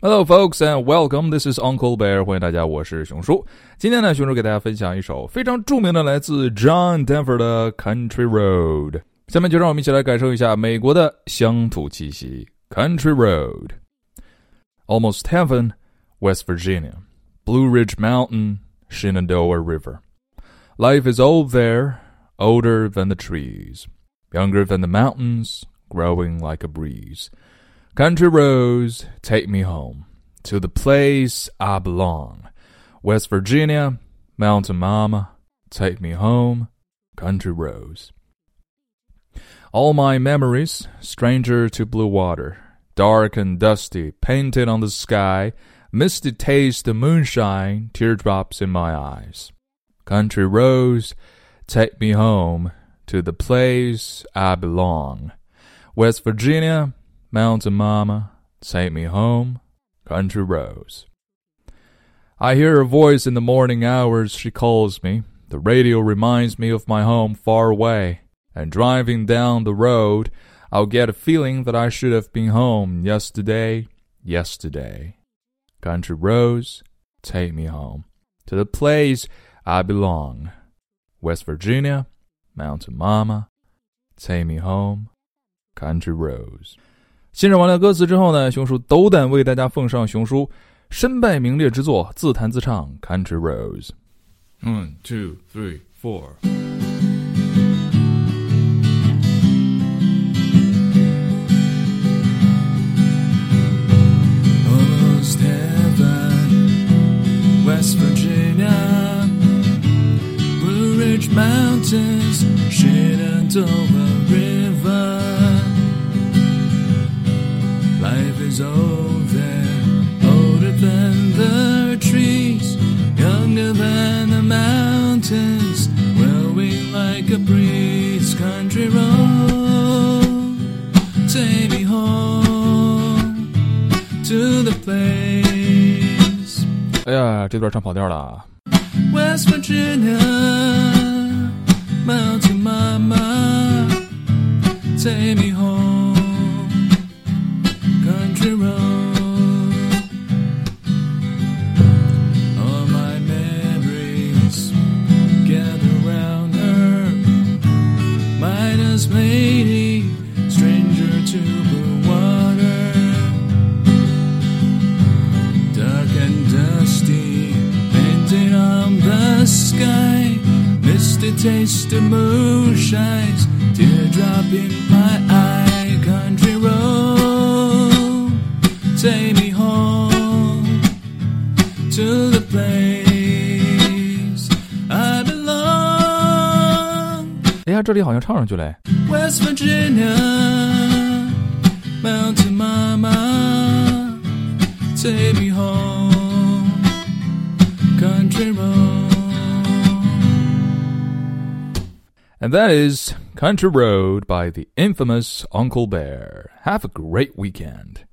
Hello, folks, and welcome. This is Uncle Bear. 欢迎大家，我是熊叔。今天呢，熊叔给大家分享一首非常着名的来自 John Denver 的《Country Road》。下面就让我们一起来感受一下美国的乡土气息。Country Road, almost heaven, West Virginia, Blue Ridge Mountain, Shenandoah River. Life is old there, older than the trees, younger than the mountains, growing like a breeze. Country roads take me home to the place I belong. West Virginia, mountain mama, take me home. Country roads. All my memories, stranger to blue water, dark and dusty, painted on the sky, misty taste of moonshine, teardrops in my eyes. Country roads take me home to the place I belong. West Virginia, Mountain Mama, take me home, country roads. I hear her voice in the morning hours, she calls me. The radio reminds me of my home far away. And driving down the road, I'll get a feeling that I should have been home yesterday, yesterday. Country roads, take me home to the place I belong. West Virginia, Mountain Mama, take me home, country roads. 欣赏完了歌词之后呢，熊叔斗胆为大家奉上熊叔身败名裂之作，自弹自唱《Country Roads》。One, two, three, four. Almost heaven, West Virginia, Blue Ridge Mountains, Shenandoah River. is old there, older than the trees, younger than the mountains, growing like a breeze. Country road, take me home to the place. 哎呀，这段唱跑调了啊！ West Virginia, Mountain Mama, take me home, Lady, stranger to blue water dark and dusty, painted on the sky. Misty taste of moonshine, teardrop in my eye. 哎呀，这里好像唱上去了。 West Virginia, Mountain Mama, take me home, country road. And that is Country Road by the infamous Uncle Bear. Have a great weekend.